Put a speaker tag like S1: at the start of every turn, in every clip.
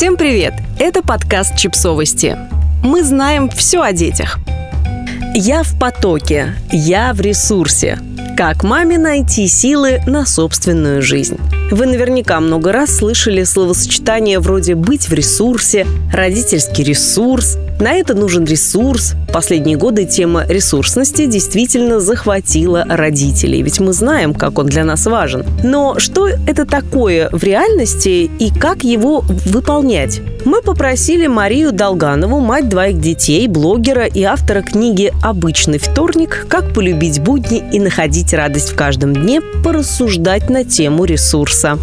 S1: Всем привет! Это подкаст «Чипсовости». Мы знаем все о детях. Я в потоке, я в ресурсе. Как маме найти силы на собственную жизнь? Вы наверняка много раз слышали словосочетание вроде «быть в ресурсе», «родительский ресурс», на это нужен ресурс. Последние годы тема ресурсности действительно захватила родителей, ведь мы знаем, как он для нас важен. Но что это такое в реальности и как его выполнять? Мы попросили Марию Долганову, мать двоих детей, блогера и автора книги «Обычный вторник. Как полюбить будни и находить радость в каждом дне» порассуждать на тему ресурса.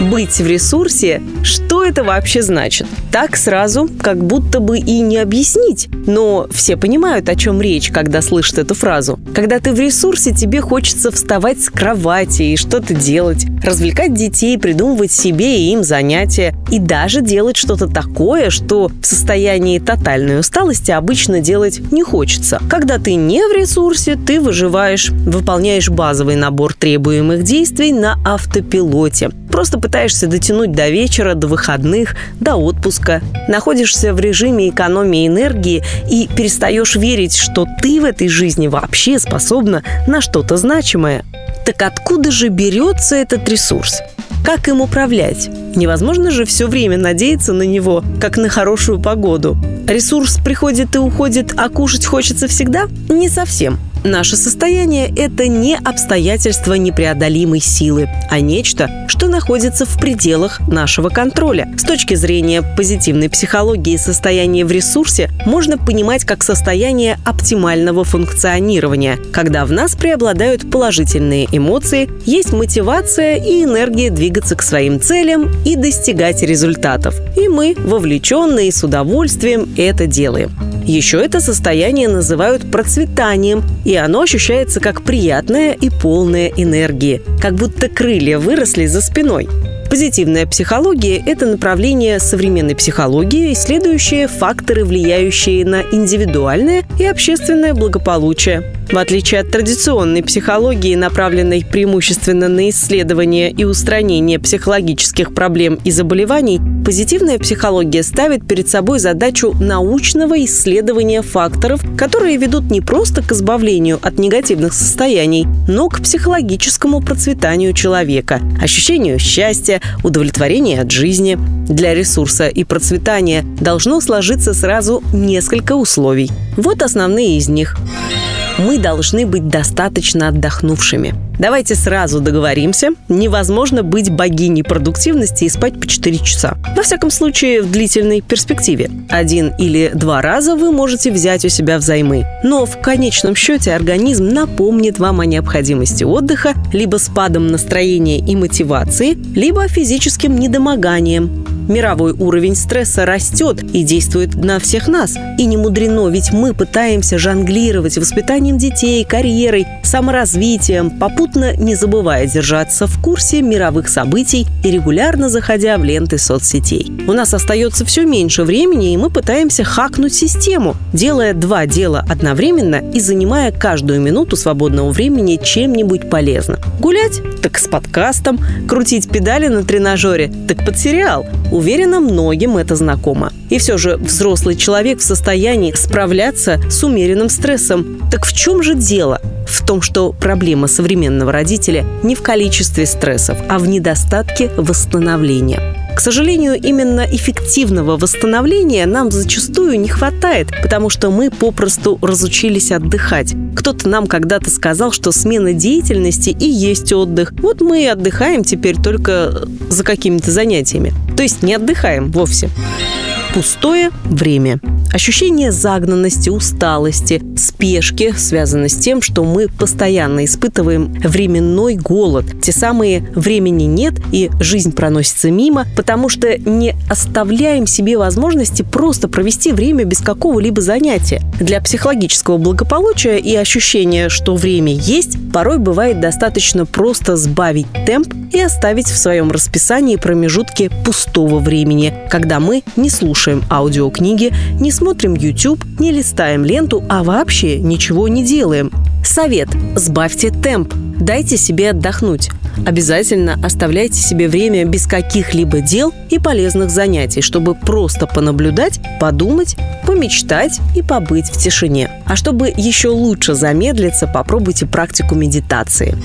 S1: Быть в ресурсе, что это вообще значит? Так сразу, как будто бы и не объяснить. Но все понимают, о чем речь, когда слышат эту фразу. Когда ты в ресурсе, тебе хочется вставать с кровати и что-то делать, развлекать детей, придумывать себе и им занятия, и даже делать что-то такое, что в состоянии тотальной усталости обычно делать не хочется. Когда ты не в ресурсе, ты выживаешь, выполняешь базовый набор требуемых действий на автопилоте. Просто пытаешься дотянуть до вечера, до выходных, до отпуска. Находишься в режиме экономии энергии и перестаешь верить, что ты в этой жизни вообще способна на что-то значимое. Так откуда же берется этот ресурс? Как им управлять? Невозможно же все время надеяться на него, как на хорошую погоду. Ресурс приходит и уходит, а кушать хочется всегда? Не совсем. Наше состояние – это не обстоятельство непреодолимой силы, а нечто, что находится в пределах нашего контроля. С точки зрения позитивной психологии состояние в ресурсе можно понимать как состояние оптимального функционирования, когда в нас преобладают положительные эмоции, есть мотивация и энергия двигаться к своим целям и достигать результатов. И мы, вовлеченные с удовольствием, это делаем. Еще это состояние называют процветанием, и оно ощущается как приятная и полная энергии, как будто крылья выросли за спиной. Позитивная психология – это направление современной психологии, исследующее факторы, влияющие на индивидуальное и общественное благополучие. В отличие от традиционной психологии, направленной преимущественно на исследование и устранение психологических проблем и заболеваний, позитивная психология ставит перед собой задачу научного исследования факторов, которые ведут не просто к избавлению от негативных состояний, но к психологическому процветанию человека, ощущению счастья, удовлетворения от жизни. Для ресурса и процветания должно сложиться сразу несколько условий. Вот основные из них мы должны быть достаточно отдохнувшими. Давайте сразу договоримся, невозможно быть богиней продуктивности и спать по 4 часа. Во всяком случае, в длительной перспективе. Один или два раза вы можете взять у себя взаймы. Но в конечном счете организм напомнит вам о необходимости отдыха либо спадом настроения и мотивации, либо физическим недомоганием. Мировой уровень стресса растет и действует на всех нас. И не мудрено, ведь мы пытаемся жонглировать воспитанием детей, карьерой, саморазвитием, попутно не забывая держаться в курсе мировых событий и регулярно заходя в ленты соцсетей. У нас остается все меньше времени, и мы пытаемся хакнуть систему, делая два дела одновременно и занимая каждую минуту свободного времени чем-нибудь полезным. Гулять? Так с подкастом. Крутить педали на тренажере? Так под сериал. Уверена, многим это знакомо. И все же взрослый человек в состоянии справляться с умеренным стрессом. Так в чем же дело? В том, что проблема современного родителя не в количестве стрессов, а в недостатке восстановления. К сожалению, именно эффективного восстановления нам зачастую не хватает, потому что мы попросту разучились отдыхать. Кто-то нам когда-то сказал, что смена деятельности и есть отдых. Вот мы и отдыхаем теперь только за какими-то занятиями. То есть не отдыхаем вовсе. Пустое время. Ощущение загнанности, усталости, спешки связано с тем, что мы постоянно испытываем временной голод. Те самые времени нет и жизнь проносится мимо, потому что не оставляем себе возможности просто провести время без какого-либо занятия. Для психологического благополучия и ощущения, что время есть, порой бывает достаточно просто сбавить темп и оставить в своем расписании промежутки пустого времени, когда мы не слушаем аудиокниги, не смотрим YouTube, не листаем ленту, а вообще ничего не делаем. Совет – сбавьте темп, дайте себе отдохнуть. Обязательно оставляйте себе время без каких-либо дел и полезных занятий, чтобы просто понаблюдать, подумать, помечтать и побыть в тишине. А чтобы еще лучше замедлиться, попробуйте практику медитации.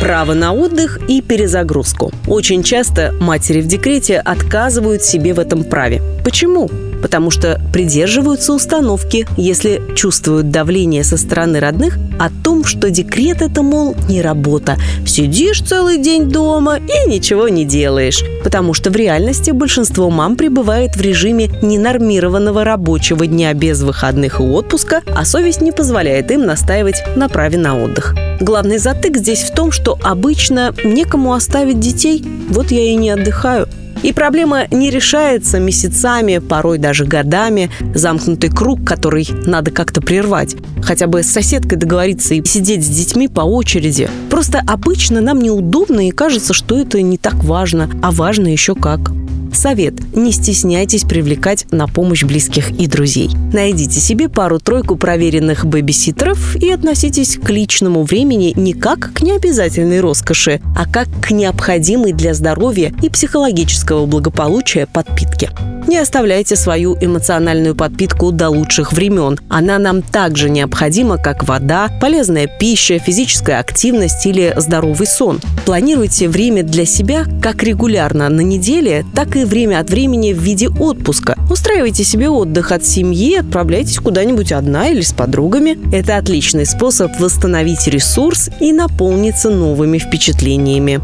S1: Право на отдых и перезагрузку. Очень часто матери в декрете отказывают себе в этом праве. Почему? Потому что придерживаются установки, если чувствуют давление со стороны родных о том, что декрет это, мол, не работа. Сидишь целый день дома и ничего не делаешь. Потому что в реальности большинство мам пребывает в режиме ненормированного рабочего дня без выходных и отпуска, а совесть не позволяет им настаивать на праве на отдых. Главный затык здесь в том, что обычно некому оставить детей, вот я и не отдыхаю. И проблема не решается месяцами, порой даже годами. Замкнутый круг, который надо как-то прервать. Хотя бы с соседкой договориться и сидеть с детьми по очереди. Просто обычно нам неудобно и кажется, что это не так важно, а важно еще как. Совет. Не стесняйтесь привлекать на помощь близких и друзей. Найдите себе пару-тройку проверенных бэбиситеров и относитесь к личному времени не как к необязательной роскоши, а как к необходимой для здоровья и психологического благополучия подпитке. Не оставляйте свою эмоциональную подпитку до лучших времен. Она нам также необходима, как вода, полезная пища, физическая активность или здоровый сон. Планируйте время для себя как регулярно на неделе, так и время от времени в виде отпуска. Устраивайте себе отдых от семьи, отправляйтесь куда-нибудь одна или с подругами. Это отличный способ восстановить ресурс и наполниться новыми впечатлениями.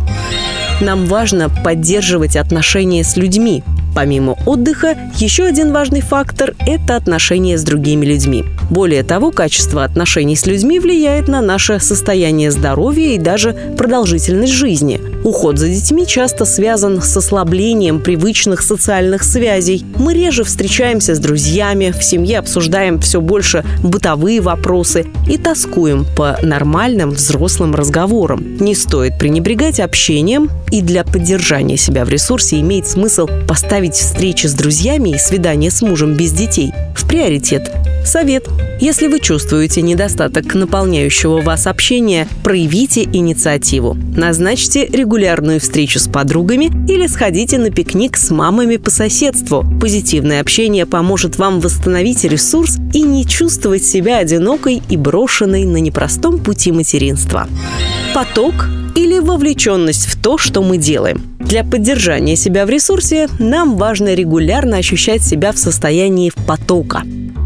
S1: Нам важно поддерживать отношения с людьми. Помимо отдыха, еще один важный фактор – это отношения с другими людьми. Более того, качество отношений с людьми влияет на наше состояние здоровья и даже продолжительность жизни. Уход за детьми часто связан с ослаблением привычных социальных связей. Мы реже встречаемся с друзьями, в семье обсуждаем все больше бытовые вопросы и тоскуем по нормальным взрослым разговорам. Не стоит пренебрегать общением, и для поддержания себя в ресурсе имеет смысл поставить встречи с друзьями и свидание с мужем без детей в приоритет. Совет. Если вы чувствуете недостаток наполняющего вас общения, проявите инициативу. Назначьте регулярную встречу с подругами или сходите на пикник с мамами по соседству. Позитивное общение поможет вам восстановить ресурс и не чувствовать себя одинокой и брошенной на непростом пути материнства. Поток или вовлеченность в то, что мы делаем. Для поддержания себя в ресурсе нам важно регулярно ощущать себя в состоянии потока.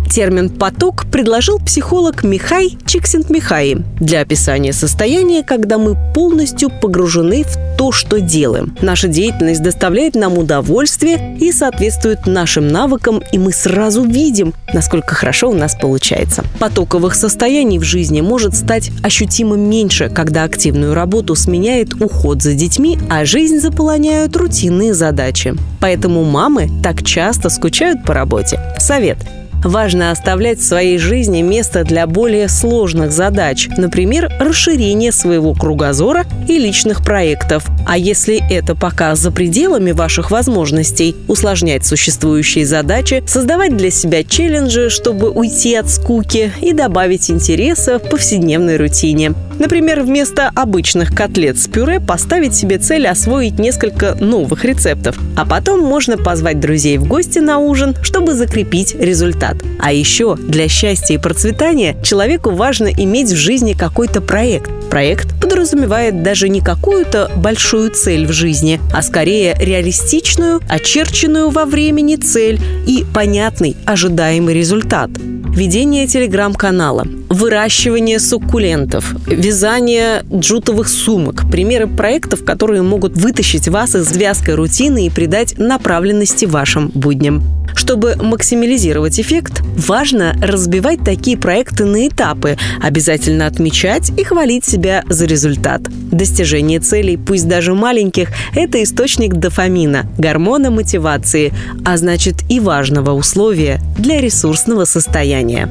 S1: Термин «поток» предложил психолог Михай Чиксент-Михаи для описания состояния, когда мы полностью погружены в то, что делаем. Наша деятельность доставляет нам удовольствие и соответствует нашим навыкам, и мы сразу видим, насколько хорошо у нас получается. Потоковых состояний в жизни может стать ощутимо меньше, когда активную работу сменяет уход за детьми, а жизнь заполоняют рутинные задачи. Поэтому мамы так часто скучают по работе. Совет – Важно оставлять в своей жизни место для более сложных задач, например, расширение своего кругозора и личных проектов. А если это пока за пределами ваших возможностей, усложнять существующие задачи, создавать для себя челленджи, чтобы уйти от скуки и добавить интереса в повседневной рутине. Например, вместо обычных котлет с пюре поставить себе цель освоить несколько новых рецептов. А потом можно позвать друзей в гости на ужин, чтобы закрепить результат. А еще для счастья и процветания человеку важно иметь в жизни какой-то проект. Проект подразумевает даже не какую-то большую цель в жизни, а скорее реалистичную, очерченную во времени цель и понятный ожидаемый результат ведение телеграм-канала, выращивание суккулентов, вязание джутовых сумок. Примеры проектов, которые могут вытащить вас из вязкой рутины и придать направленности вашим будням. Чтобы максимализировать эффект, важно разбивать такие проекты на этапы, обязательно отмечать и хвалить себя за результат. Достижение целей, пусть даже маленьких, это источник дофамина, гормона мотивации, а значит и важного условия для ресурсного состояния.